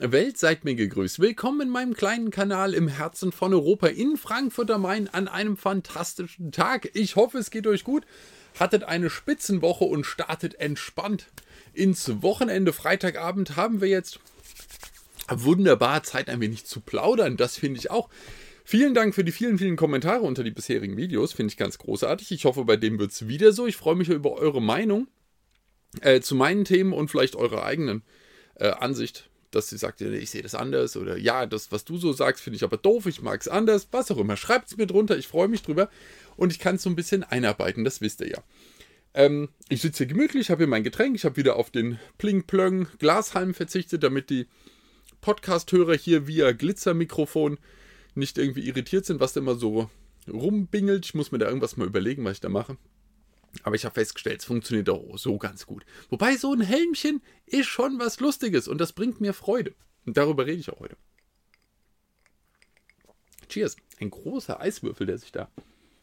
Welt, seid mir gegrüßt. Willkommen in meinem kleinen Kanal im Herzen von Europa in Frankfurt am Main an einem fantastischen Tag. Ich hoffe, es geht euch gut. Hattet eine Spitzenwoche und startet entspannt ins Wochenende. Freitagabend haben wir jetzt wunderbar Zeit, ein wenig zu plaudern. Das finde ich auch. Vielen Dank für die vielen, vielen Kommentare unter die bisherigen Videos. Finde ich ganz großartig. Ich hoffe, bei dem wird es wieder so. Ich freue mich über eure Meinung äh, zu meinen Themen und vielleicht eure eigenen äh, Ansicht dass sie sagt, ich sehe das anders oder ja, das, was du so sagst, finde ich aber doof, ich mag es anders, was auch immer. Schreibt es mir drunter, ich freue mich drüber und ich kann es so ein bisschen einarbeiten, das wisst ihr ja. Ähm, ich sitze hier gemütlich, habe hier mein Getränk, ich habe wieder auf den Pling-Plöng Glashalm verzichtet, damit die Podcast-Hörer hier via Glitzermikrofon nicht irgendwie irritiert sind, was da immer so rumbingelt. Ich muss mir da irgendwas mal überlegen, was ich da mache. Aber ich habe festgestellt, es funktioniert auch so ganz gut. Wobei so ein Helmchen ist schon was Lustiges und das bringt mir Freude. Und darüber rede ich auch heute. Cheers. Ein großer Eiswürfel, der sich da.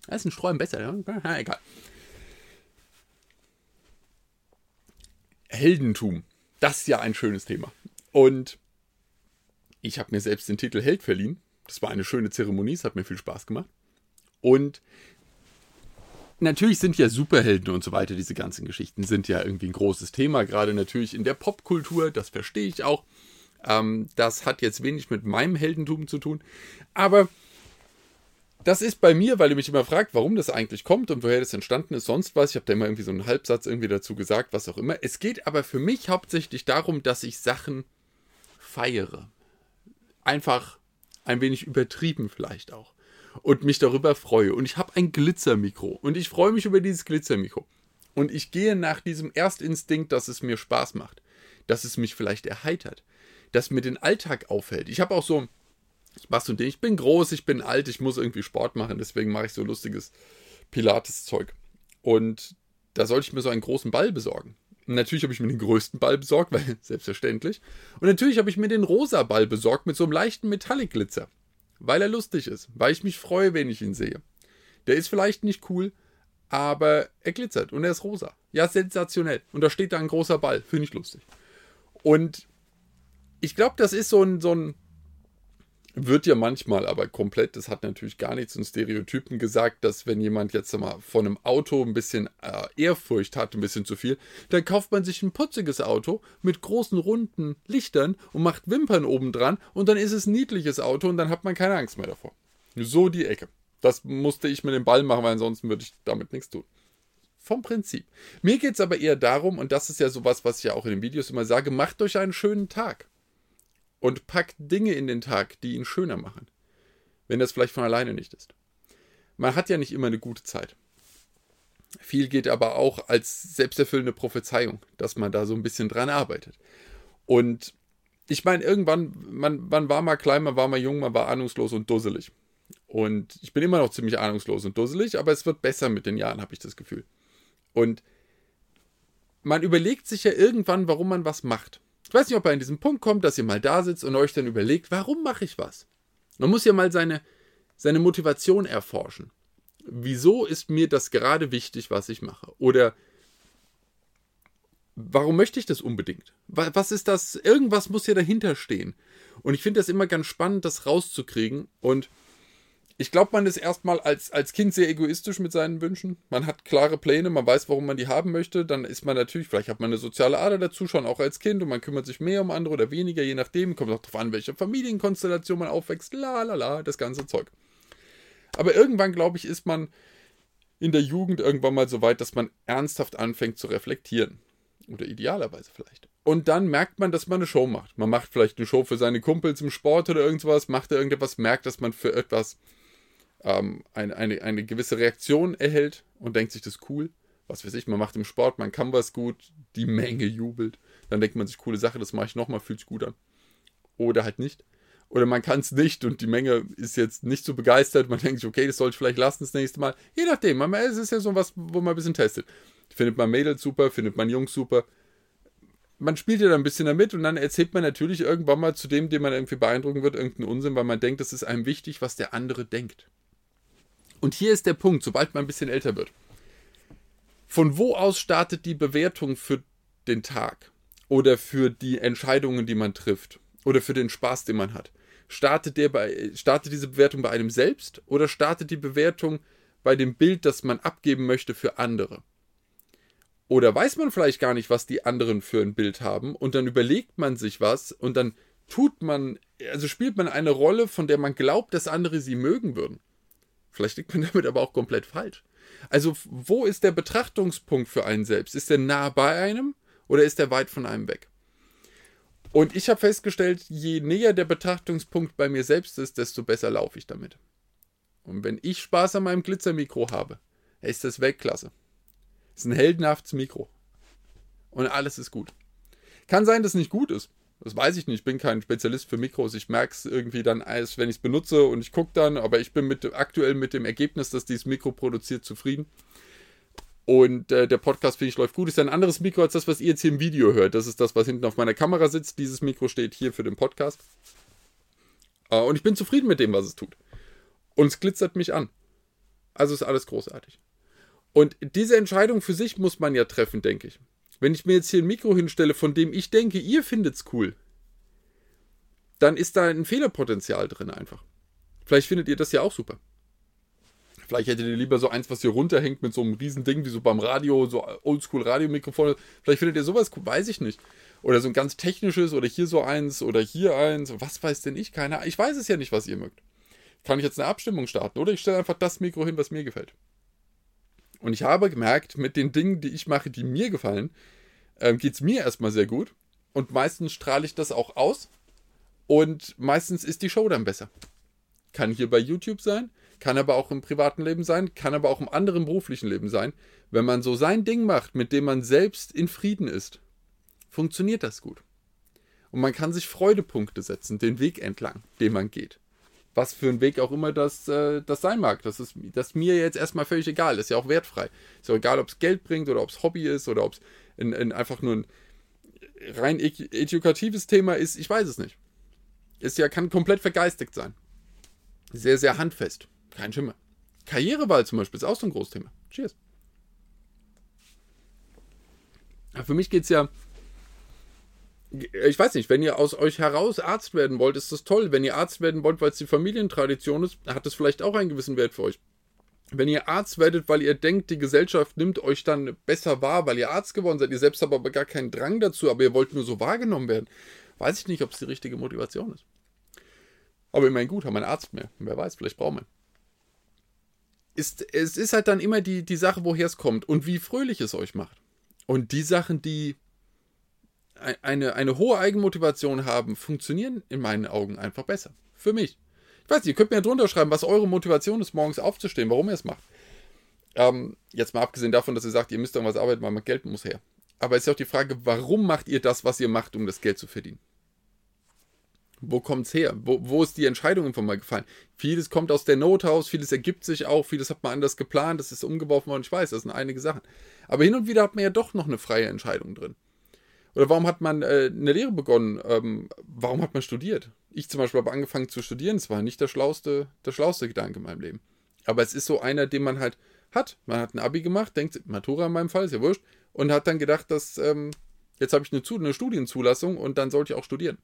Da ist ein Sträumen besser, ja egal. Heldentum. Das ist ja ein schönes Thema. Und ich habe mir selbst den Titel Held verliehen. Das war eine schöne Zeremonie, es hat mir viel Spaß gemacht. Und natürlich sind ja Superhelden und so weiter, diese ganzen Geschichten sind ja irgendwie ein großes Thema, gerade natürlich in der Popkultur, das verstehe ich auch. Ähm, das hat jetzt wenig mit meinem Heldentum zu tun. Aber das ist bei mir, weil ihr mich immer fragt, warum das eigentlich kommt und woher das entstanden ist, sonst was. Ich habe da immer irgendwie so einen Halbsatz irgendwie dazu gesagt, was auch immer. Es geht aber für mich hauptsächlich darum, dass ich Sachen feiere. Einfach ein wenig übertrieben vielleicht auch und mich darüber freue. Und ich habe ein Glitzermikro und ich freue mich über dieses Glitzermikro. Und ich gehe nach diesem Erstinstinkt, dass es mir Spaß macht, dass es mich vielleicht erheitert, dass mir den Alltag auffällt. Ich habe auch so, ich mache so ich bin groß, ich bin alt, ich muss irgendwie Sport machen, deswegen mache ich so lustiges Pilates-Zeug. Und da sollte ich mir so einen großen Ball besorgen. Natürlich habe ich mir den größten Ball besorgt, weil selbstverständlich. Und natürlich habe ich mir den rosa Ball besorgt mit so einem leichten Metallic-Glitzer weil er lustig ist, weil ich mich freue, wenn ich ihn sehe. Der ist vielleicht nicht cool, aber er glitzert und er ist rosa. Ja, sensationell. Und da steht da ein großer Ball, finde ich lustig. Und ich glaube, das ist so ein, so ein wird ja manchmal aber komplett, das hat natürlich gar nichts in Stereotypen gesagt, dass wenn jemand jetzt mal von einem Auto ein bisschen äh, Ehrfurcht hat, ein bisschen zu viel, dann kauft man sich ein putziges Auto mit großen runden Lichtern und macht Wimpern oben dran und dann ist es ein niedliches Auto und dann hat man keine Angst mehr davor. So die Ecke. Das musste ich mit dem Ball machen, weil ansonsten würde ich damit nichts tun. Vom Prinzip. Mir geht es aber eher darum, und das ist ja sowas, was ich ja auch in den Videos immer sage, macht euch einen schönen Tag und packt Dinge in den Tag, die ihn schöner machen. Wenn das vielleicht von alleine nicht ist. Man hat ja nicht immer eine gute Zeit. Viel geht aber auch als selbsterfüllende Prophezeiung, dass man da so ein bisschen dran arbeitet. Und ich meine, irgendwann, man, man war mal klein, man war mal jung, man war ahnungslos und dusselig. Und ich bin immer noch ziemlich ahnungslos und dusselig, aber es wird besser mit den Jahren, habe ich das Gefühl. Und man überlegt sich ja irgendwann, warum man was macht. Ich weiß nicht, ob er an diesen Punkt kommt, dass ihr mal da sitzt und euch dann überlegt, warum mache ich was? Man muss ja mal seine, seine Motivation erforschen. Wieso ist mir das gerade wichtig, was ich mache? Oder warum möchte ich das unbedingt? Was ist das? Irgendwas muss ja dahinter stehen. Und ich finde das immer ganz spannend, das rauszukriegen. Und ich glaube, man ist erstmal als, als Kind sehr egoistisch mit seinen Wünschen. Man hat klare Pläne, man weiß, warum man die haben möchte. Dann ist man natürlich, vielleicht hat man eine soziale Ader dazu, schon auch als Kind und man kümmert sich mehr um andere oder weniger, je nachdem. Kommt auch darauf an, welche Familienkonstellation man aufwächst. La la la, das ganze Zeug. Aber irgendwann, glaube ich, ist man in der Jugend irgendwann mal so weit, dass man ernsthaft anfängt zu reflektieren. Oder idealerweise vielleicht. Und dann merkt man, dass man eine Show macht. Man macht vielleicht eine Show für seine Kumpels im Sport oder irgendwas, macht er irgendetwas, merkt, dass man für etwas ähm, eine, eine, eine gewisse Reaktion erhält und denkt sich, das ist cool. Was weiß ich, man macht im Sport, man kann was gut, die Menge jubelt. Dann denkt man sich, coole Sache, das mache ich nochmal, fühlt sich gut an. Oder halt nicht. Oder man kann es nicht und die Menge ist jetzt nicht so begeistert. Man denkt sich, okay, das sollte ich vielleicht lassen das nächste Mal. Je nachdem, man, es ist ja so was, wo man ein bisschen testet. Findet man Mädels super, findet man Jungs super. Man spielt ja dann ein bisschen damit und dann erzählt man natürlich irgendwann mal zu dem, den man irgendwie beeindrucken wird, irgendeinen Unsinn, weil man denkt, das ist einem wichtig, was der andere denkt. Und hier ist der Punkt, sobald man ein bisschen älter wird. Von wo aus startet die Bewertung für den Tag oder für die Entscheidungen, die man trifft oder für den Spaß, den man hat? Startet, der bei, startet diese Bewertung bei einem selbst oder startet die Bewertung bei dem Bild, das man abgeben möchte für andere? Oder weiß man vielleicht gar nicht, was die anderen für ein Bild haben und dann überlegt man sich was und dann tut man, also spielt man eine Rolle, von der man glaubt, dass andere sie mögen würden. Vielleicht liegt man damit aber auch komplett falsch. Also, wo ist der Betrachtungspunkt für einen selbst? Ist er nah bei einem oder ist er weit von einem weg? Und ich habe festgestellt, je näher der Betrachtungspunkt bei mir selbst ist, desto besser laufe ich damit. Und wenn ich Spaß an meinem Glitzermikro habe, ist das Weltklasse. Ist ein heldenhaftes Mikro. Und alles ist gut. Kann sein, dass es nicht gut ist. Das weiß ich nicht. Ich bin kein Spezialist für Mikros. Ich merke es irgendwie dann erst, wenn ich es benutze und ich gucke dann. Aber ich bin mit, aktuell mit dem Ergebnis, das dieses Mikro produziert, zufrieden. Und äh, der Podcast, finde ich, läuft gut. Ist ein anderes Mikro als das, was ihr jetzt hier im Video hört. Das ist das, was hinten auf meiner Kamera sitzt. Dieses Mikro steht hier für den Podcast. Äh, und ich bin zufrieden mit dem, was es tut. Und es glitzert mich an. Also ist alles großartig. Und diese Entscheidung für sich muss man ja treffen, denke ich. Wenn ich mir jetzt hier ein Mikro hinstelle, von dem ich denke, ihr findet es cool, dann ist da ein Fehlerpotenzial drin einfach. Vielleicht findet ihr das ja auch super. Vielleicht hättet ihr lieber so eins, was hier runterhängt mit so einem riesen Ding, wie so beim Radio, so oldschool Radiomikrofon. Vielleicht findet ihr sowas cool, weiß ich nicht. Oder so ein ganz technisches oder hier so eins oder hier eins. Was weiß denn ich? Keine Ahnung. Ich weiß es ja nicht, was ihr mögt. Kann ich jetzt eine Abstimmung starten oder ich stelle einfach das Mikro hin, was mir gefällt. Und ich habe gemerkt, mit den Dingen, die ich mache, die mir gefallen, ähm, geht es mir erstmal sehr gut. Und meistens strahle ich das auch aus. Und meistens ist die Show dann besser. Kann hier bei YouTube sein, kann aber auch im privaten Leben sein, kann aber auch im anderen beruflichen Leben sein. Wenn man so sein Ding macht, mit dem man selbst in Frieden ist, funktioniert das gut. Und man kann sich Freudepunkte setzen, den Weg entlang, den man geht was für ein Weg auch immer das, äh, das sein mag. Das ist das mir jetzt erstmal völlig egal. Das ist ja auch wertfrei. Ist ja egal, ob es Geld bringt oder ob es Hobby ist oder ob es in, in einfach nur ein rein edukatives Thema ist. Ich weiß es nicht. Ist ja, kann komplett vergeistigt sein. Sehr, sehr handfest. Kein Schimmer. Karrierewahl zum Beispiel ist auch so ein großes Thema. Cheers. für mich geht es ja ich weiß nicht, wenn ihr aus euch heraus Arzt werden wollt, ist das toll. Wenn ihr Arzt werden wollt, weil es die Familientradition ist, hat das vielleicht auch einen gewissen Wert für euch. Wenn ihr Arzt werdet, weil ihr denkt, die Gesellschaft nimmt euch dann besser wahr, weil ihr Arzt geworden seid, ihr selbst habt aber gar keinen Drang dazu, aber ihr wollt nur so wahrgenommen werden, weiß ich nicht, ob es die richtige Motivation ist. Aber immerhin gut, haben wir einen Arzt mehr. Wer weiß, vielleicht brauchen wir. Ist, es ist halt dann immer die, die Sache, woher es kommt und wie fröhlich es euch macht. Und die Sachen, die eine, eine hohe Eigenmotivation haben, funktionieren in meinen Augen einfach besser. Für mich. Ich weiß nicht, ihr könnt mir ja drunter schreiben, was eure Motivation ist, morgens aufzustehen, warum ihr es macht. Ähm, jetzt mal abgesehen davon, dass ihr sagt, ihr müsst irgendwas arbeiten, weil man Geld muss her. Aber es ist auch die Frage, warum macht ihr das, was ihr macht, um das Geld zu verdienen? Wo kommt es her? Wo, wo ist die Entscheidung einfach mal gefallen? Vieles kommt aus der Not raus, vieles ergibt sich auch, vieles hat man anders geplant, das ist umgeworfen worden, ich weiß, das sind einige Sachen. Aber hin und wieder hat man ja doch noch eine freie Entscheidung drin. Oder warum hat man äh, eine Lehre begonnen? Ähm, warum hat man studiert? Ich zum Beispiel habe angefangen zu studieren. Es war nicht der schlauste, der schlauste Gedanke in meinem Leben. Aber es ist so einer, den man halt hat. Man hat ein Abi gemacht, denkt, Matura in meinem Fall, ist ja wurscht, und hat dann gedacht, dass ähm, jetzt habe ich eine, eine Studienzulassung und dann sollte ich auch studieren.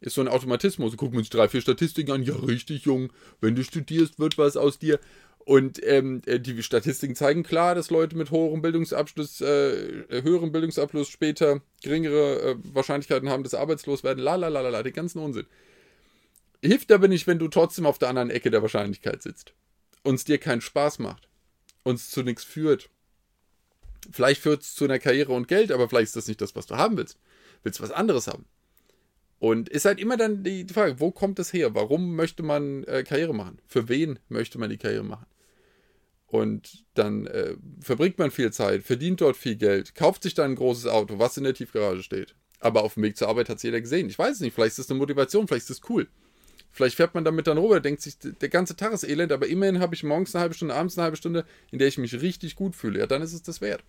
Ist so ein Automatismus. Gucken wir uns drei, vier Statistiken an. Ja, richtig, Jung. Wenn du studierst, wird was aus dir. Und ähm, äh, die Statistiken zeigen klar, dass Leute mit hoherem Bildungsabschluss, äh, höherem Bildungsabschluss später geringere äh, Wahrscheinlichkeiten haben, dass arbeitslos werden. La la la la, den ganzen Unsinn. Hilft aber nicht, wenn du trotzdem auf der anderen Ecke der Wahrscheinlichkeit sitzt. Und es dir keinen Spaß macht. Und es zu nichts führt. Vielleicht führt es zu einer Karriere und Geld, aber vielleicht ist das nicht das, was du haben willst. Willst du was anderes haben? Und ist halt immer dann die Frage, wo kommt es her? Warum möchte man äh, Karriere machen? Für wen möchte man die Karriere machen? Und dann äh, verbringt man viel Zeit, verdient dort viel Geld, kauft sich dann ein großes Auto, was in der Tiefgarage steht. Aber auf dem Weg zur Arbeit hat es jeder gesehen. Ich weiß es nicht, vielleicht ist das eine Motivation, vielleicht ist das cool. Vielleicht fährt man damit dann rüber, denkt sich, der ganze Tag ist elend, aber immerhin habe ich morgens eine halbe Stunde, abends eine halbe Stunde, in der ich mich richtig gut fühle. Ja, dann ist es das wert.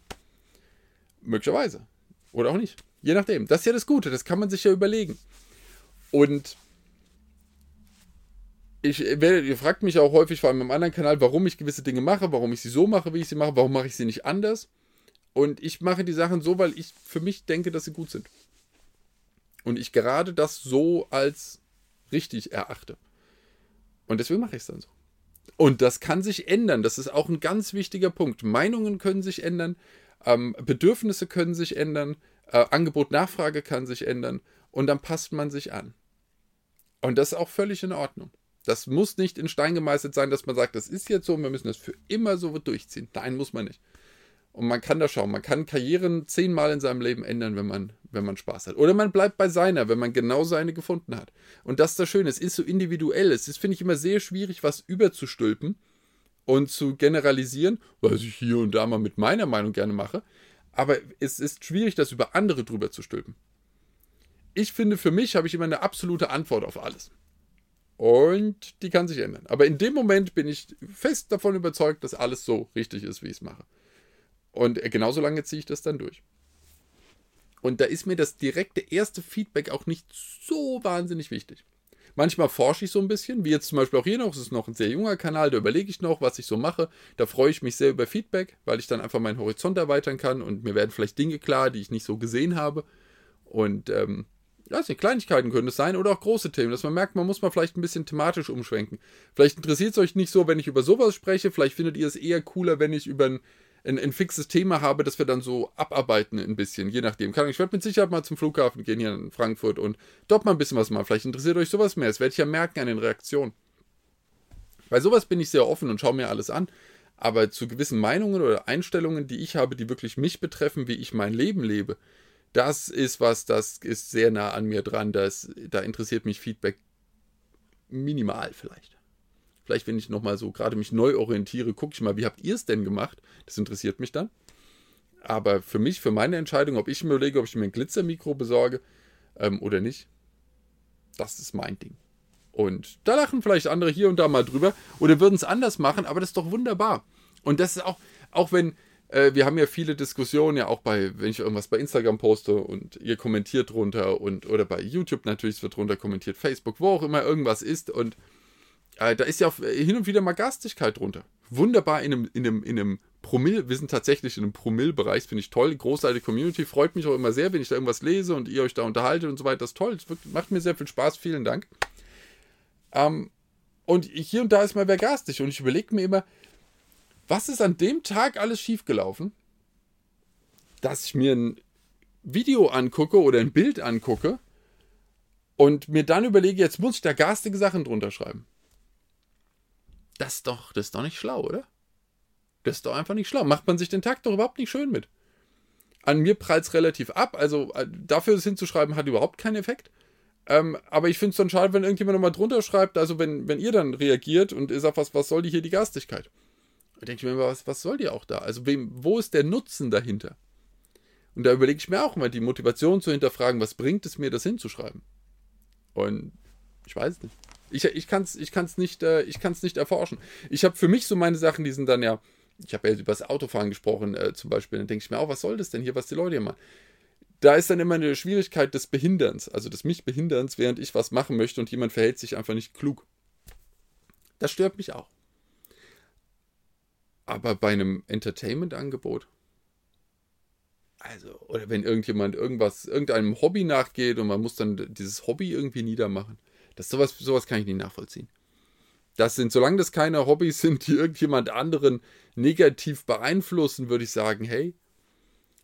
Möglicherweise. Oder auch nicht. Je nachdem. Das ist ja das Gute, das kann man sich ja überlegen. Und ich, ihr fragt mich auch häufig, vor allem im anderen Kanal, warum ich gewisse Dinge mache, warum ich sie so mache, wie ich sie mache, warum mache ich sie nicht anders. Und ich mache die Sachen so, weil ich für mich denke, dass sie gut sind. Und ich gerade das so als richtig erachte. Und deswegen mache ich es dann so. Und das kann sich ändern. Das ist auch ein ganz wichtiger Punkt. Meinungen können sich ändern, ähm, Bedürfnisse können sich ändern, äh, Angebot, Nachfrage kann sich ändern und dann passt man sich an. Und das ist auch völlig in Ordnung. Das muss nicht in Stein gemeißelt sein, dass man sagt, das ist jetzt so und wir müssen das für immer so durchziehen. Nein, muss man nicht. Und man kann da schauen, man kann Karrieren zehnmal in seinem Leben ändern, wenn man, wenn man Spaß hat. Oder man bleibt bei seiner, wenn man genau seine gefunden hat. Und das ist das Schöne, es ist so individuell. Es ist, finde ich, immer sehr schwierig, was überzustülpen und zu generalisieren, was ich hier und da mal mit meiner Meinung gerne mache. Aber es ist schwierig, das über andere drüber zu stülpen. Ich finde, für mich habe ich immer eine absolute Antwort auf alles. Und die kann sich ändern. Aber in dem Moment bin ich fest davon überzeugt, dass alles so richtig ist, wie ich es mache. Und genauso lange ziehe ich das dann durch. Und da ist mir das direkte erste Feedback auch nicht so wahnsinnig wichtig. Manchmal forsche ich so ein bisschen, wie jetzt zum Beispiel auch hier noch, es ist noch ein sehr junger Kanal, da überlege ich noch, was ich so mache. Da freue ich mich sehr über Feedback, weil ich dann einfach meinen Horizont erweitern kann und mir werden vielleicht Dinge klar, die ich nicht so gesehen habe. Und ähm, ja, nicht, Kleinigkeiten können es sein oder auch große Themen, dass man merkt, man muss mal vielleicht ein bisschen thematisch umschwenken. Vielleicht interessiert es euch nicht so, wenn ich über sowas spreche, vielleicht findet ihr es eher cooler, wenn ich über ein ein, ein fixes Thema habe, das wir dann so abarbeiten ein bisschen, je nachdem. Ich werde mit Sicherheit mal zum Flughafen gehen hier in Frankfurt und dort mal ein bisschen was machen. Vielleicht interessiert euch sowas mehr. Das werde ich ja merken an den Reaktionen. Bei sowas bin ich sehr offen und schaue mir alles an. Aber zu gewissen Meinungen oder Einstellungen, die ich habe, die wirklich mich betreffen, wie ich mein Leben lebe, das ist was, das ist sehr nah an mir dran. Das, da interessiert mich Feedback minimal vielleicht. Vielleicht, wenn ich nochmal so gerade mich neu orientiere, gucke ich mal, wie habt ihr es denn gemacht? Das interessiert mich dann. Aber für mich, für meine Entscheidung, ob ich mir überlege, ob ich mir ein Glitzermikro besorge ähm, oder nicht, das ist mein Ding. Und da lachen vielleicht andere hier und da mal drüber oder würden es anders machen, aber das ist doch wunderbar. Und das ist auch, auch wenn, äh, wir haben ja viele Diskussionen, ja auch bei, wenn ich irgendwas bei Instagram poste und ihr kommentiert drunter und oder bei YouTube natürlich wird drunter kommentiert, Facebook, wo auch immer irgendwas ist und äh, da ist ja auch hin und wieder mal Gastigkeit drunter. Wunderbar in einem, in einem, in einem Promille, wir sind tatsächlich in einem Promille-Bereich, finde ich toll. Großartige Community, freut mich auch immer sehr, wenn ich da irgendwas lese und ihr euch da unterhaltet und so weiter. Das ist toll, das macht mir sehr viel Spaß, vielen Dank. Ähm, und hier und da ist mal wer garstig und ich überlege mir immer, was ist an dem Tag alles schiefgelaufen, dass ich mir ein Video angucke oder ein Bild angucke und mir dann überlege, jetzt muss ich da garstige Sachen drunter schreiben. Das ist doch, das ist doch nicht schlau, oder? Das ist doch einfach nicht schlau. Macht man sich den Tag doch überhaupt nicht schön mit. An mir prallt relativ ab, also äh, dafür es hinzuschreiben hat überhaupt keinen Effekt. Ähm, aber ich finde es dann schade, wenn irgendjemand nochmal drunter schreibt, also wenn, wenn ihr dann reagiert und ihr sagt, was, was soll die hier die Gastigkeit? Denke ich mir was, was soll die auch da? Also wem, wo ist der Nutzen dahinter? Und da überlege ich mir auch immer, die Motivation zu hinterfragen, was bringt es mir, das hinzuschreiben? Und ich weiß nicht. Ich, ich kann es ich kann's nicht, äh, nicht erforschen. Ich habe für mich so meine Sachen, die sind dann ja, ich habe ja über das Autofahren gesprochen äh, zum Beispiel, dann denke ich mir auch, was soll das denn hier, was die Leute hier machen? Da ist dann immer eine Schwierigkeit des Behinderns, also des mich Behinderns, während ich was machen möchte und jemand verhält sich einfach nicht klug. Das stört mich auch. Aber bei einem Entertainment-Angebot, also, oder wenn irgendjemand irgendwas, irgendeinem Hobby nachgeht und man muss dann dieses Hobby irgendwie niedermachen, das sowas, sowas kann ich nicht nachvollziehen. Das sind, solange das keine Hobbys sind, die irgendjemand anderen negativ beeinflussen, würde ich sagen, hey,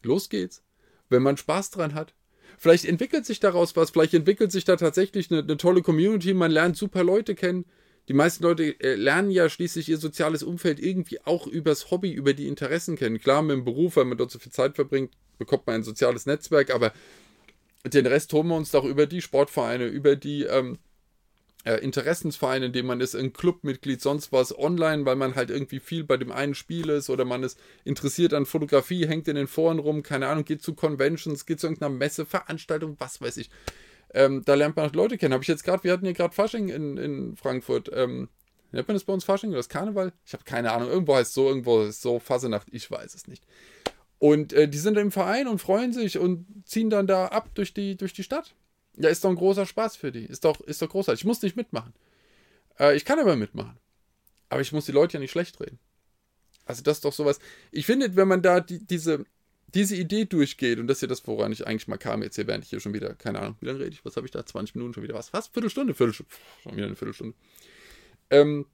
los geht's. Wenn man Spaß dran hat. Vielleicht entwickelt sich daraus was, vielleicht entwickelt sich da tatsächlich eine, eine tolle Community, man lernt super Leute kennen. Die meisten Leute äh, lernen ja schließlich ihr soziales Umfeld irgendwie auch übers Hobby, über die Interessen kennen. Klar, mit dem Beruf, weil man dort so viel Zeit verbringt, bekommt man ein soziales Netzwerk, aber den Rest holen wir uns doch über die Sportvereine, über die ähm, äh, Interessensverein, in dem man ist, ein Clubmitglied, sonst was online, weil man halt irgendwie viel bei dem einen Spiel ist oder man ist interessiert an Fotografie, hängt in den Foren rum, keine Ahnung, geht zu Conventions, geht zu irgendeiner Messe, Veranstaltung, was weiß ich. Ähm, da lernt man halt Leute kennen. Habe ich jetzt gerade, wir hatten hier gerade Fasching in, in Frankfurt. Ähm, nennt man das bei uns Fasching oder das Karneval? Ich habe keine Ahnung. Irgendwo heißt es so, irgendwo ist so, Fasenacht, ich weiß es nicht. Und äh, die sind im Verein und freuen sich und ziehen dann da ab durch die, durch die Stadt. Ja, ist doch ein großer Spaß für die. Ist doch, ist doch großartig. Ich muss nicht mitmachen. Äh, ich kann aber mitmachen. Aber ich muss die Leute ja nicht schlecht reden. Also das ist doch sowas. Ich finde, wenn man da die, diese, diese Idee durchgeht, und das ist ja das, woran ich eigentlich mal kam, jetzt hier während ich hier schon wieder, keine Ahnung, wie lange rede ich, was habe ich da, 20 Minuten schon wieder, was, was, Viertelstunde, Viertelstunde, schon wieder eine Viertelstunde. Ähm,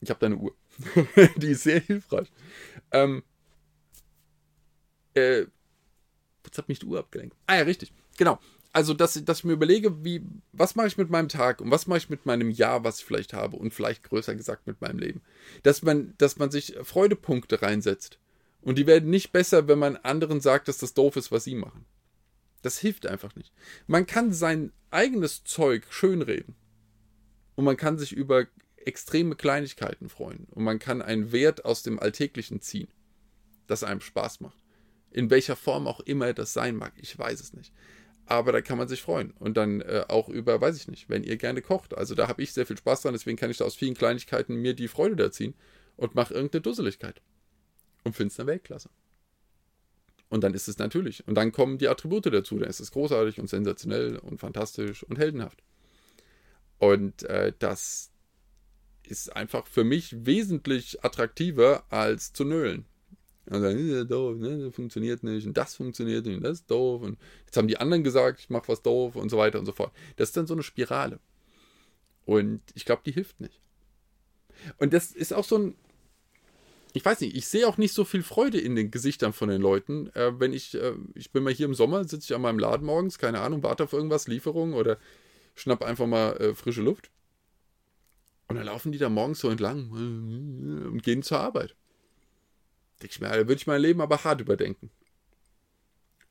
ich habe da eine Uhr, die ist sehr hilfreich. Ähm, äh, jetzt hat mich die Uhr abgelenkt. Ah ja, richtig, genau. Also, dass, dass ich mir überlege, wie, was mache ich mit meinem Tag und was mache ich mit meinem Jahr, was ich vielleicht habe und vielleicht größer gesagt mit meinem Leben. Dass man, dass man sich Freudepunkte reinsetzt und die werden nicht besser, wenn man anderen sagt, dass das doof ist, was sie machen. Das hilft einfach nicht. Man kann sein eigenes Zeug schönreden. Und man kann sich über extreme Kleinigkeiten freuen. Und man kann einen Wert aus dem Alltäglichen ziehen, das einem Spaß macht. In welcher Form auch immer das sein mag, ich weiß es nicht. Aber da kann man sich freuen. Und dann äh, auch über, weiß ich nicht, wenn ihr gerne kocht. Also da habe ich sehr viel Spaß dran, deswegen kann ich da aus vielen Kleinigkeiten mir die Freude da ziehen und mache irgendeine Dusseligkeit und finde es eine Weltklasse. Und dann ist es natürlich. Und dann kommen die Attribute dazu. Dann ist es großartig und sensationell und fantastisch und heldenhaft. Und äh, das ist einfach für mich wesentlich attraktiver als zu nölen. Und dann ist ja doof, ne? das funktioniert nicht und das funktioniert nicht und das ist doof und jetzt haben die anderen gesagt, ich mache was doof und so weiter und so fort. Das ist dann so eine Spirale. Und ich glaube, die hilft nicht. Und das ist auch so ein, ich weiß nicht, ich sehe auch nicht so viel Freude in den Gesichtern von den Leuten. Äh, wenn ich, äh, ich bin mal hier im Sommer, sitze ich an meinem Laden morgens, keine Ahnung, warte auf irgendwas, Lieferung oder schnapp einfach mal äh, frische Luft. Und dann laufen die da morgens so entlang äh, und gehen zur Arbeit. Denke ich mir, da würde ich mein Leben aber hart überdenken.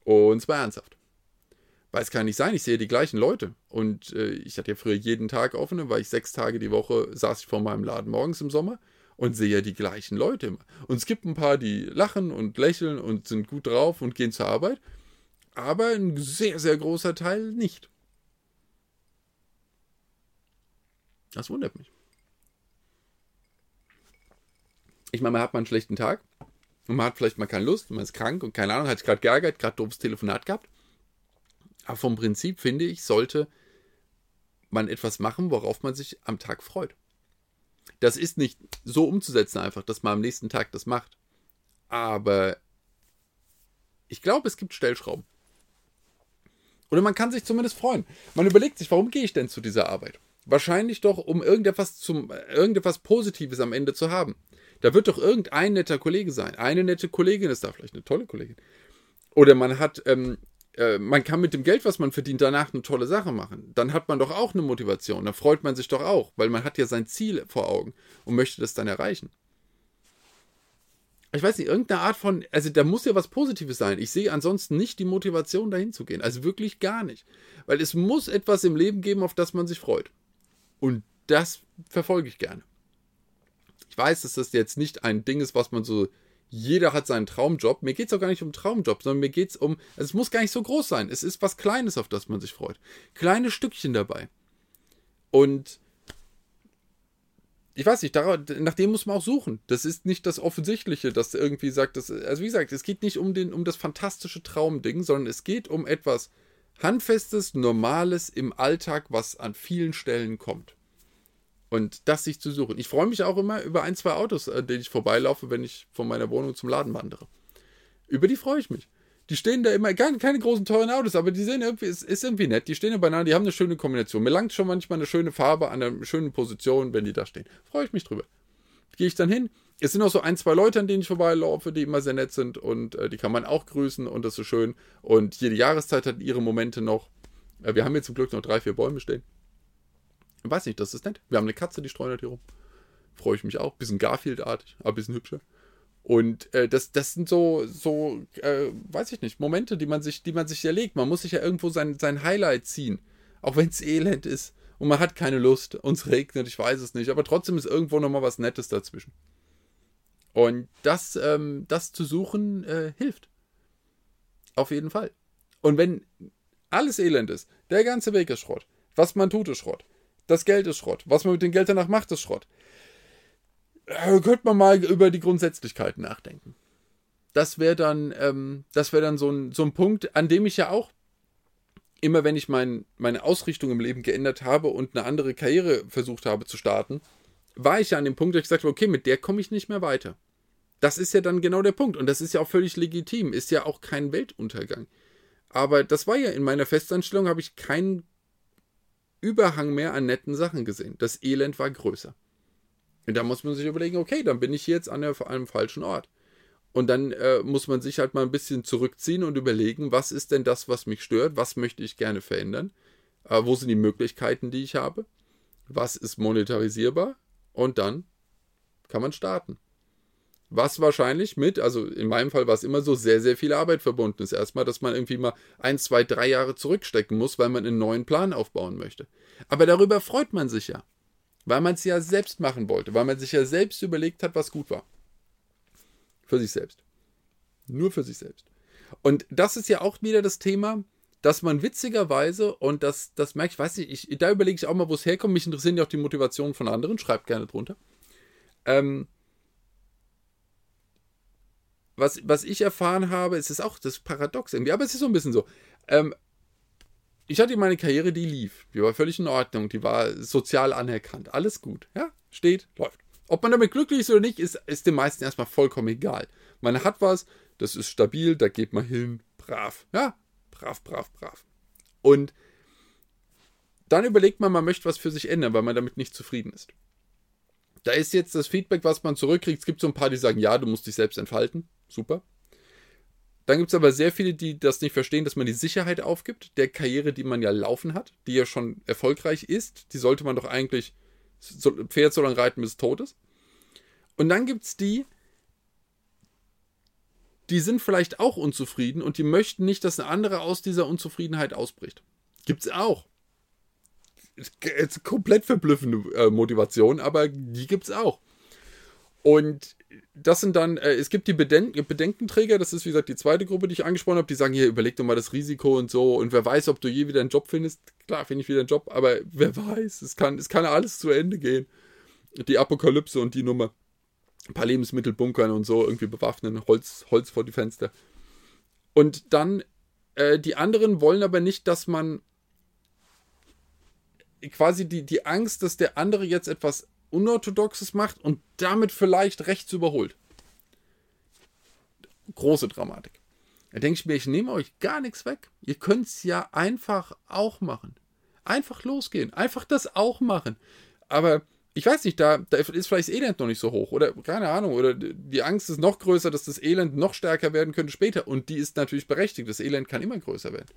Und zwar ernsthaft. Weil es kann nicht sein, ich sehe die gleichen Leute. Und äh, ich hatte ja früher jeden Tag offene, weil ich sechs Tage die Woche saß ich vor meinem Laden morgens im Sommer und sehe ja die gleichen Leute immer. Und es gibt ein paar, die lachen und lächeln und sind gut drauf und gehen zur Arbeit, aber ein sehr, sehr großer Teil nicht. Das wundert mich. Ich meine, man hat mal einen schlechten Tag und man hat vielleicht mal keine Lust, man ist krank und keine Ahnung, hat sich gerade geärgert, gerade doofes Telefonat gehabt. Aber vom Prinzip finde ich, sollte man etwas machen, worauf man sich am Tag freut. Das ist nicht so umzusetzen einfach, dass man am nächsten Tag das macht. Aber ich glaube, es gibt Stellschrauben. Oder man kann sich zumindest freuen. Man überlegt sich, warum gehe ich denn zu dieser Arbeit? Wahrscheinlich doch, um irgendetwas, zum, irgendetwas Positives am Ende zu haben. Da wird doch irgendein netter Kollege sein. Eine nette Kollegin ist da, vielleicht eine tolle Kollegin. Oder man hat ähm, äh, man kann mit dem Geld, was man verdient, danach eine tolle Sache machen. Dann hat man doch auch eine Motivation. Da freut man sich doch auch, weil man hat ja sein Ziel vor Augen und möchte das dann erreichen. Ich weiß nicht, irgendeine Art von, also da muss ja was Positives sein. Ich sehe ansonsten nicht die Motivation, dahin zu gehen. Also wirklich gar nicht. Weil es muss etwas im Leben geben, auf das man sich freut. Und das verfolge ich gerne. Ich weiß, dass das jetzt nicht ein Ding ist, was man so jeder hat seinen Traumjob. Mir geht es auch gar nicht um Traumjob, sondern mir geht es um, also es muss gar nicht so groß sein. Es ist was Kleines, auf das man sich freut. Kleine Stückchen dabei. Und ich weiß nicht, nach dem muss man auch suchen. Das ist nicht das Offensichtliche, das irgendwie sagt, dass, also wie gesagt, es geht nicht um, den, um das fantastische Traumding, sondern es geht um etwas Handfestes, Normales im Alltag, was an vielen Stellen kommt. Und das sich zu suchen. Ich freue mich auch immer über ein, zwei Autos, an denen ich vorbeilaufe, wenn ich von meiner Wohnung zum Laden wandere. Über die freue ich mich. Die stehen da immer, gar, keine großen teuren Autos, aber die sehen irgendwie, ist, ist irgendwie nett. Die stehen da beieinander, die haben eine schöne Kombination. Mir langt schon manchmal eine schöne Farbe an einer schönen Position, wenn die da stehen. Freue ich mich drüber. Gehe ich dann hin. Es sind auch so ein, zwei Leute, an denen ich vorbeilaufe, die immer sehr nett sind und äh, die kann man auch grüßen und das ist so schön. Und jede Jahreszeit hat ihre Momente noch. Äh, wir haben jetzt zum Glück noch drei, vier Bäume stehen. Weiß nicht, das ist nett. Wir haben eine Katze, die streunert hier rum. Freue ich mich auch. Bisschen Garfield-artig, aber ein bisschen hübscher. Und äh, das, das sind so, so äh, weiß ich nicht, Momente, die man sich, die man sich erlegt. Man muss sich ja irgendwo sein, sein Highlight ziehen. Auch wenn es elend ist. Und man hat keine Lust. Uns regnet, ich weiß es nicht. Aber trotzdem ist irgendwo nochmal was Nettes dazwischen. Und das, ähm, das zu suchen, äh, hilft. Auf jeden Fall. Und wenn alles elend ist, der ganze Weg ist Schrott. Was man tut, ist Schrott. Das Geld ist Schrott. Was man mit dem Geld danach macht, ist Schrott. Äh, könnte man mal über die Grundsätzlichkeiten nachdenken. Das wäre dann, ähm, das wäre dann so ein, so ein Punkt, an dem ich ja auch immer, wenn ich mein, meine Ausrichtung im Leben geändert habe und eine andere Karriere versucht habe zu starten, war ich ja an dem Punkt, dass ich gesagt habe, okay, mit der komme ich nicht mehr weiter. das ist ja dann genau der Punkt. Und das ist ja auch völlig legitim, ist ja auch kein Weltuntergang. Aber das war ja in meiner Festanstellung, habe ich keinen Überhang mehr an netten Sachen gesehen. Das Elend war größer. Und da muss man sich überlegen, okay, dann bin ich jetzt an, einem falschen Ort. Und dann äh, muss man sich halt mal ein bisschen zurückziehen und überlegen, was ist denn das, was mich stört? Was möchte ich gerne verändern? Äh, wo sind die Möglichkeiten, die ich habe? Was ist monetarisierbar? Und dann kann man starten. Was wahrscheinlich mit, also in meinem Fall war es immer so, sehr, sehr viel Arbeit verbunden ist. Erstmal, dass man irgendwie mal ein, zwei, drei Jahre zurückstecken muss, weil man einen neuen Plan aufbauen möchte. Aber darüber freut man sich ja. Weil man es ja selbst machen wollte, weil man sich ja selbst überlegt hat, was gut war. Für sich selbst. Nur für sich selbst. Und das ist ja auch wieder das Thema, dass man witzigerweise, und das, das merke ich, weiß nicht, ich, da überlege ich auch mal, wo es herkommt. Mich interessieren ja auch die Motivationen von anderen. Schreibt gerne drunter. Ähm, was, was ich erfahren habe, es ist auch das Paradox irgendwie, aber es ist so ein bisschen so. Ähm, ich hatte meine Karriere, die lief. Die war völlig in Ordnung. Die war sozial anerkannt. Alles gut. Ja, steht, läuft. Ob man damit glücklich ist oder nicht, ist, ist den meisten erstmal vollkommen egal. Man hat was, das ist stabil, da geht man hin, brav. Ja, brav, brav, brav. Und dann überlegt man, man möchte was für sich ändern, weil man damit nicht zufrieden ist. Da ist jetzt das Feedback, was man zurückkriegt. Es gibt so ein paar, die sagen, ja, du musst dich selbst entfalten. Super. Dann gibt es aber sehr viele, die das nicht verstehen, dass man die Sicherheit aufgibt, der Karriere, die man ja laufen hat, die ja schon erfolgreich ist. Die sollte man doch eigentlich so, Pferd so lange reiten, bis es tot ist. Und dann gibt es die, die sind vielleicht auch unzufrieden und die möchten nicht, dass ein anderer aus dieser Unzufriedenheit ausbricht. Gibt es auch. Jetzt komplett verblüffende äh, Motivation, aber die gibt es auch. Und das sind dann, äh, es gibt die Beden Bedenkenträger, das ist wie gesagt die zweite Gruppe, die ich angesprochen habe, die sagen, hier, überleg doch mal das Risiko und so und wer weiß, ob du je wieder einen Job findest. Klar, finde ich wieder einen Job, aber wer weiß, es kann, es kann alles zu Ende gehen. Die Apokalypse und die Nummer. Ein paar Lebensmittel bunkern und so, irgendwie bewaffnen, Holz, Holz vor die Fenster. Und dann, äh, die anderen wollen aber nicht, dass man quasi die, die Angst, dass der andere jetzt etwas Unorthodoxes macht und damit vielleicht rechts überholt. Große Dramatik. Da denke ich mir, ich nehme euch gar nichts weg. Ihr könnt es ja einfach auch machen. Einfach losgehen. Einfach das auch machen. Aber ich weiß nicht, da, da ist vielleicht das Elend noch nicht so hoch. Oder keine Ahnung. Oder die Angst ist noch größer, dass das Elend noch stärker werden könnte später. Und die ist natürlich berechtigt. Das Elend kann immer größer werden.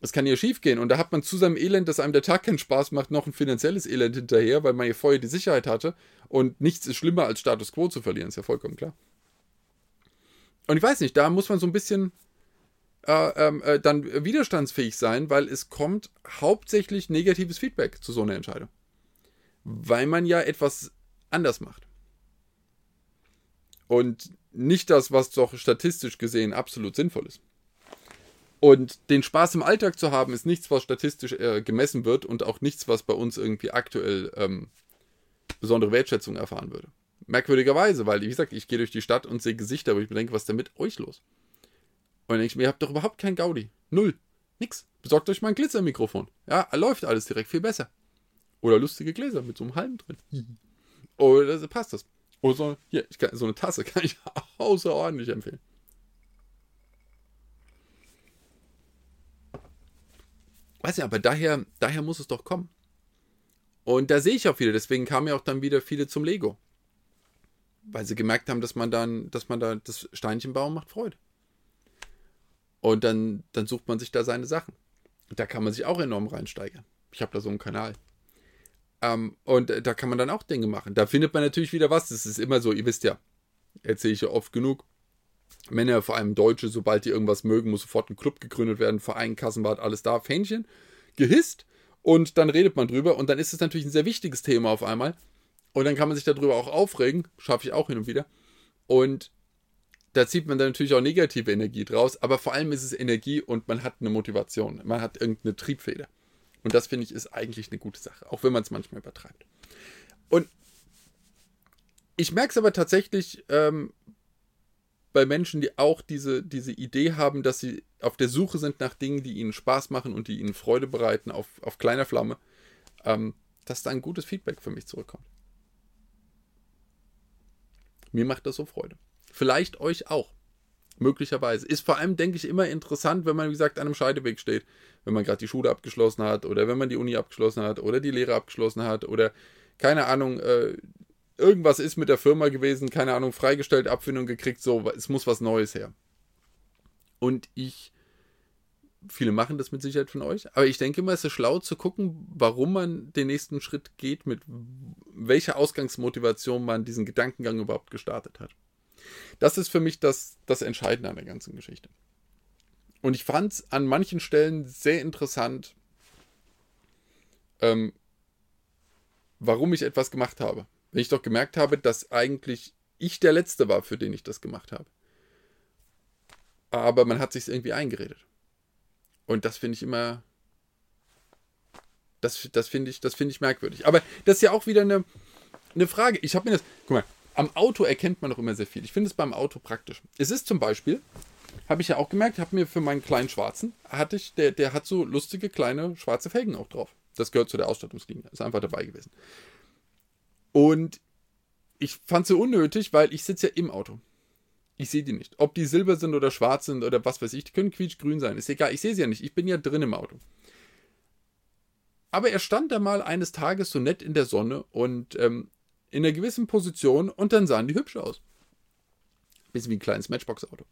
Es kann ja schief gehen. Und da hat man zu seinem Elend, dass einem der Tag keinen Spaß macht, noch ein finanzielles Elend hinterher, weil man ja vorher die Sicherheit hatte. Und nichts ist schlimmer, als Status quo zu verlieren. Ist ja vollkommen klar. Und ich weiß nicht, da muss man so ein bisschen äh, ähm, äh, dann widerstandsfähig sein, weil es kommt hauptsächlich negatives Feedback zu so einer Entscheidung. Weil man ja etwas anders macht. Und nicht das, was doch statistisch gesehen absolut sinnvoll ist. Und den Spaß im Alltag zu haben, ist nichts, was statistisch äh, gemessen wird und auch nichts, was bei uns irgendwie aktuell ähm, besondere Wertschätzung erfahren würde. Merkwürdigerweise, weil, wie gesagt, ich gehe durch die Stadt und sehe Gesichter, aber ich denke, was ist denn mit euch los? Und dann denke ich mir, ihr habt doch überhaupt kein Gaudi. Null. Nix. Besorgt euch mal ein Glitzermikrofon. Ja, läuft alles direkt viel besser. Oder lustige Gläser mit so einem Halm drin. Oder oh, passt das. Oder so, hier, kann, so eine Tasse kann ich außerordentlich empfehlen. Weiß nicht, aber daher, daher muss es doch kommen. Und da sehe ich auch viele, deswegen kamen ja auch dann wieder viele zum Lego. Weil sie gemerkt haben, dass man dann, dass man da das Steinchen bauen macht Freude. Und dann, dann sucht man sich da seine Sachen. Da kann man sich auch enorm reinsteigern. Ich habe da so einen Kanal. Ähm, und da kann man dann auch Dinge machen. Da findet man natürlich wieder was. Das ist immer so, ihr wisst ja, erzähle ich ja oft genug. Männer, vor allem Deutsche, sobald die irgendwas mögen, muss sofort ein Club gegründet werden, Verein, Kassenbad, alles da, Fähnchen, gehisst. Und dann redet man drüber und dann ist es natürlich ein sehr wichtiges Thema auf einmal. Und dann kann man sich darüber auch aufregen, schaffe ich auch hin und wieder. Und da zieht man dann natürlich auch negative Energie draus, aber vor allem ist es Energie und man hat eine Motivation, man hat irgendeine Triebfeder. Und das finde ich ist eigentlich eine gute Sache, auch wenn man es manchmal übertreibt. Und ich merke es aber tatsächlich, ähm, bei Menschen, die auch diese, diese Idee haben, dass sie auf der Suche sind nach Dingen, die ihnen Spaß machen und die ihnen Freude bereiten auf, auf kleiner Flamme, ähm, dass da ein gutes Feedback für mich zurückkommt. Mir macht das so Freude. Vielleicht euch auch. Möglicherweise. Ist vor allem, denke ich, immer interessant, wenn man, wie gesagt, an einem Scheideweg steht. Wenn man gerade die Schule abgeschlossen hat oder wenn man die Uni abgeschlossen hat oder die Lehre abgeschlossen hat oder keine Ahnung, äh, irgendwas ist mit der Firma gewesen, keine Ahnung, freigestellt, Abfindung gekriegt, so, es muss was Neues her. Und ich, viele machen das mit Sicherheit von euch, aber ich denke immer, es ist schlau zu gucken, warum man den nächsten Schritt geht, mit welcher Ausgangsmotivation man diesen Gedankengang überhaupt gestartet hat. Das ist für mich das, das Entscheidende an der ganzen Geschichte. Und ich fand es an manchen Stellen sehr interessant, ähm, warum ich etwas gemacht habe. Wenn ich doch gemerkt habe, dass eigentlich ich der Letzte war, für den ich das gemacht habe. Aber man hat sich irgendwie eingeredet. Und das finde ich immer. Das, das finde ich, find ich merkwürdig. Aber das ist ja auch wieder eine, eine Frage. Ich habe mir das. Guck mal, am Auto erkennt man doch immer sehr viel. Ich finde es beim Auto praktisch. Es ist zum Beispiel, habe ich ja auch gemerkt, habe mir für meinen kleinen Schwarzen, hatte ich, der, der hat so lustige kleine schwarze Felgen auch drauf. Das gehört zu der Ausstattungslinie. Ist einfach dabei gewesen. Und ich fand sie unnötig, weil ich sitze ja im Auto. Ich sehe die nicht. Ob die silber sind oder schwarz sind oder was weiß ich, die können quietschgrün sein. Ist egal, ich sehe sie ja nicht. Ich bin ja drin im Auto. Aber er stand da mal eines Tages so nett in der Sonne und ähm, in einer gewissen Position und dann sahen die hübsch aus. Bisschen wie ein kleines Matchbox-Auto.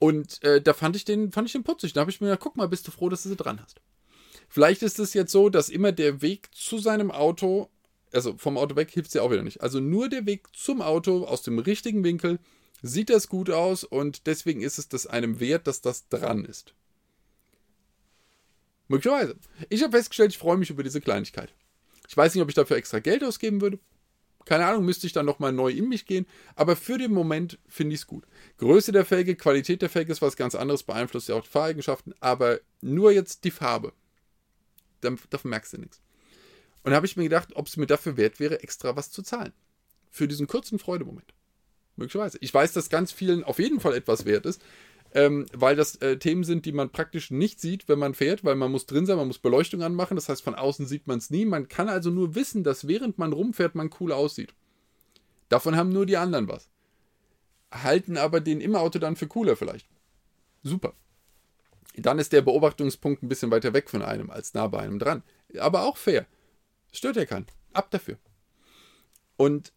Und äh, da fand ich den, fand ich den putzig. Da habe ich mir gedacht, guck mal, bist du froh, dass du sie dran hast. Vielleicht ist es jetzt so, dass immer der Weg zu seinem Auto also vom Auto weg hilft es ja auch wieder nicht. Also nur der Weg zum Auto aus dem richtigen Winkel sieht das gut aus und deswegen ist es das einem wert, dass das dran ist. Möglicherweise. Ich habe festgestellt, ich freue mich über diese Kleinigkeit. Ich weiß nicht, ob ich dafür extra Geld ausgeben würde. Keine Ahnung, müsste ich dann nochmal neu in mich gehen. Aber für den Moment finde ich es gut. Größe der Felge, Qualität der Felge ist was ganz anderes, beeinflusst ja auch die Fahreigenschaften. Aber nur jetzt die Farbe. Davon merkst du nichts. Und da habe ich mir gedacht, ob es mir dafür wert wäre, extra was zu zahlen. Für diesen kurzen Freudemoment. Möglicherweise. Ich weiß, dass ganz vielen auf jeden Fall etwas wert ist, ähm, weil das äh, Themen sind, die man praktisch nicht sieht, wenn man fährt, weil man muss drin sein, man muss Beleuchtung anmachen. Das heißt, von außen sieht man es nie. Man kann also nur wissen, dass während man rumfährt, man cool aussieht. Davon haben nur die anderen was. Halten aber den im Auto dann für cooler vielleicht. Super. Dann ist der Beobachtungspunkt ein bisschen weiter weg von einem als nah bei einem dran. Aber auch fair. Stört ja keinen. Ab dafür. Und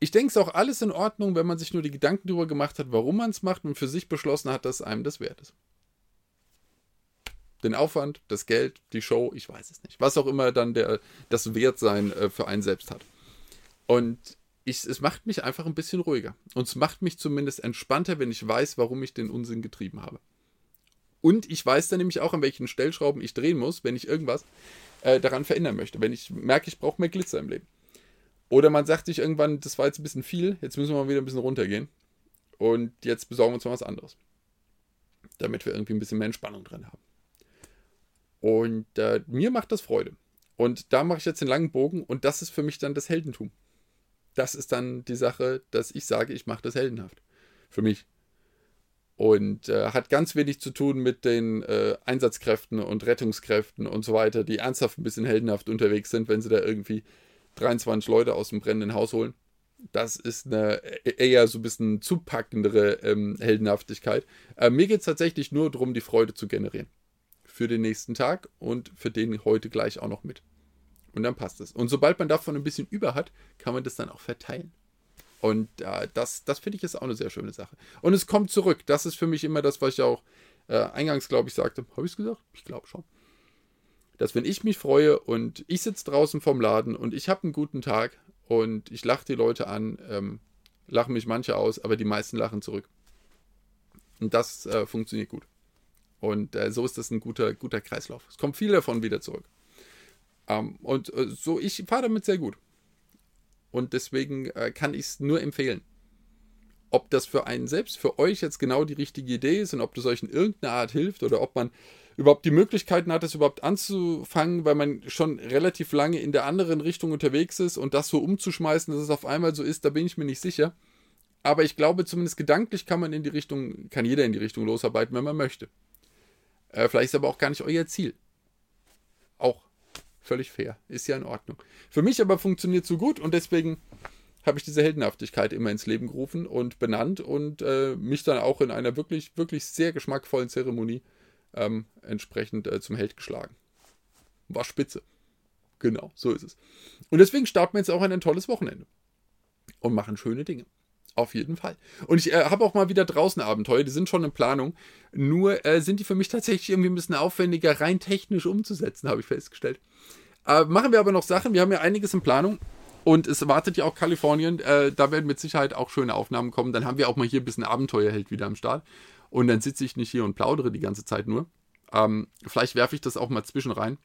ich denke, es ist auch alles in Ordnung, wenn man sich nur die Gedanken darüber gemacht hat, warum man es macht und für sich beschlossen hat, dass einem das wert ist. Den Aufwand, das Geld, die Show, ich weiß es nicht. Was auch immer dann der, das Wertsein äh, für einen selbst hat. Und ich, es macht mich einfach ein bisschen ruhiger. Und es macht mich zumindest entspannter, wenn ich weiß, warum ich den Unsinn getrieben habe. Und ich weiß dann nämlich auch, an welchen Stellschrauben ich drehen muss, wenn ich irgendwas äh, daran verändern möchte. Wenn ich merke, ich brauche mehr Glitzer im Leben. Oder man sagt sich irgendwann, das war jetzt ein bisschen viel, jetzt müssen wir mal wieder ein bisschen runtergehen. Und jetzt besorgen wir uns mal was anderes. Damit wir irgendwie ein bisschen mehr Entspannung drin haben. Und äh, mir macht das Freude. Und da mache ich jetzt den langen Bogen und das ist für mich dann das Heldentum. Das ist dann die Sache, dass ich sage, ich mache das heldenhaft. Für mich und äh, hat ganz wenig zu tun mit den äh, Einsatzkräften und Rettungskräften und so weiter, die ernsthaft ein bisschen heldenhaft unterwegs sind, wenn sie da irgendwie 23 Leute aus dem brennenden Haus holen. Das ist eine e-, eher so ein bisschen zupackendere ähm, Heldenhaftigkeit. Äh, mir geht es tatsächlich nur darum, die Freude zu generieren. Für den nächsten Tag und für den heute gleich auch noch mit. Und dann passt es. Und sobald man davon ein bisschen über hat, kann man das dann auch verteilen. Und äh, das, das finde ich ist auch eine sehr schöne Sache. Und es kommt zurück. Das ist für mich immer das, was ich auch äh, eingangs, glaube ich, sagte. Habe ich es gesagt? Ich glaube schon. Dass wenn ich mich freue und ich sitze draußen vorm Laden und ich habe einen guten Tag und ich lache die Leute an, ähm, lachen mich manche aus, aber die meisten lachen zurück. Und das äh, funktioniert gut. Und äh, so ist das ein guter, guter Kreislauf. Es kommt viel davon wieder zurück. Ähm, und äh, so, ich fahre damit sehr gut. Und deswegen äh, kann ich es nur empfehlen. Ob das für einen selbst, für euch jetzt genau die richtige Idee ist und ob das euch in irgendeiner Art hilft oder ob man überhaupt die Möglichkeiten hat, das überhaupt anzufangen, weil man schon relativ lange in der anderen Richtung unterwegs ist und das so umzuschmeißen, dass es auf einmal so ist, da bin ich mir nicht sicher. Aber ich glaube, zumindest gedanklich kann man in die Richtung, kann jeder in die Richtung losarbeiten, wenn man möchte. Äh, vielleicht ist aber auch gar nicht euer Ziel. Völlig fair. Ist ja in Ordnung. Für mich aber funktioniert so gut und deswegen habe ich diese Heldenhaftigkeit immer ins Leben gerufen und benannt und äh, mich dann auch in einer wirklich, wirklich sehr geschmackvollen Zeremonie ähm, entsprechend äh, zum Held geschlagen. War spitze. Genau, so ist es. Und deswegen starten wir jetzt auch ein tolles Wochenende. Und machen schöne Dinge. Auf jeden Fall. Und ich äh, habe auch mal wieder draußen Abenteuer, die sind schon in Planung. Nur äh, sind die für mich tatsächlich irgendwie ein bisschen aufwendiger, rein technisch umzusetzen, habe ich festgestellt. Äh, machen wir aber noch Sachen. Wir haben ja einiges in Planung. Und es wartet ja auch Kalifornien. Äh, da werden mit Sicherheit auch schöne Aufnahmen kommen. Dann haben wir auch mal hier ein bisschen Abenteuerheld wieder am Start. Und dann sitze ich nicht hier und plaudere die ganze Zeit nur. Ähm, vielleicht werfe ich das auch mal zwischen rein.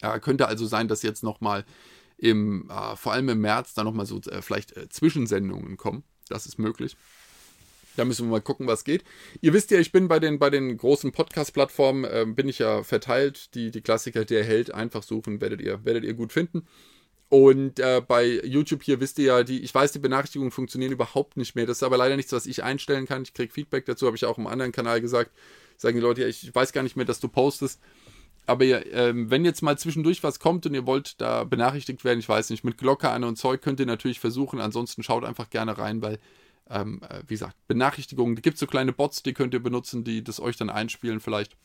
Äh, könnte also sein, dass jetzt nochmal im, äh, vor allem im März, da nochmal so äh, vielleicht äh, Zwischensendungen kommen. Das ist möglich. Da müssen wir mal gucken, was geht. Ihr wisst ja, ich bin bei den, bei den großen Podcast-Plattformen, äh, bin ich ja verteilt. Die, die Klassiker, der Held, einfach suchen, werdet ihr, werdet ihr gut finden. Und äh, bei YouTube hier wisst ihr ja, die, ich weiß, die Benachrichtigungen funktionieren überhaupt nicht mehr. Das ist aber leider nichts, was ich einstellen kann. Ich kriege Feedback dazu, habe ich auch im anderen Kanal gesagt. Sagen die Leute, ja, ich weiß gar nicht mehr, dass du postest. Aber ähm, wenn jetzt mal zwischendurch was kommt und ihr wollt da benachrichtigt werden, ich weiß nicht, mit Glocke an und Zeug könnt ihr natürlich versuchen. Ansonsten schaut einfach gerne rein, weil, ähm, äh, wie gesagt, Benachrichtigungen, da gibt es so kleine Bots, die könnt ihr benutzen, die das euch dann einspielen vielleicht.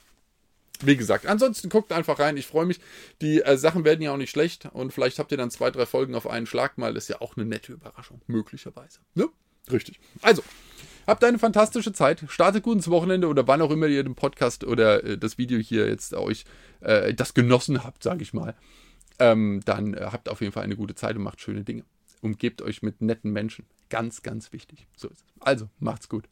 Wie gesagt, ansonsten guckt einfach rein. Ich freue mich. Die äh, Sachen werden ja auch nicht schlecht. Und vielleicht habt ihr dann zwei, drei Folgen auf einen Schlag mal. Das ist ja auch eine nette Überraschung. Möglicherweise. Ne? Richtig. Also, habt eine fantastische Zeit. Startet gut ins Wochenende oder wann auch immer ihr den Podcast oder äh, das Video hier jetzt euch äh, das genossen habt, sage ich mal. Ähm, dann äh, habt auf jeden Fall eine gute Zeit und macht schöne Dinge. Umgebt euch mit netten Menschen. Ganz, ganz wichtig. So ist es. Also, macht's gut.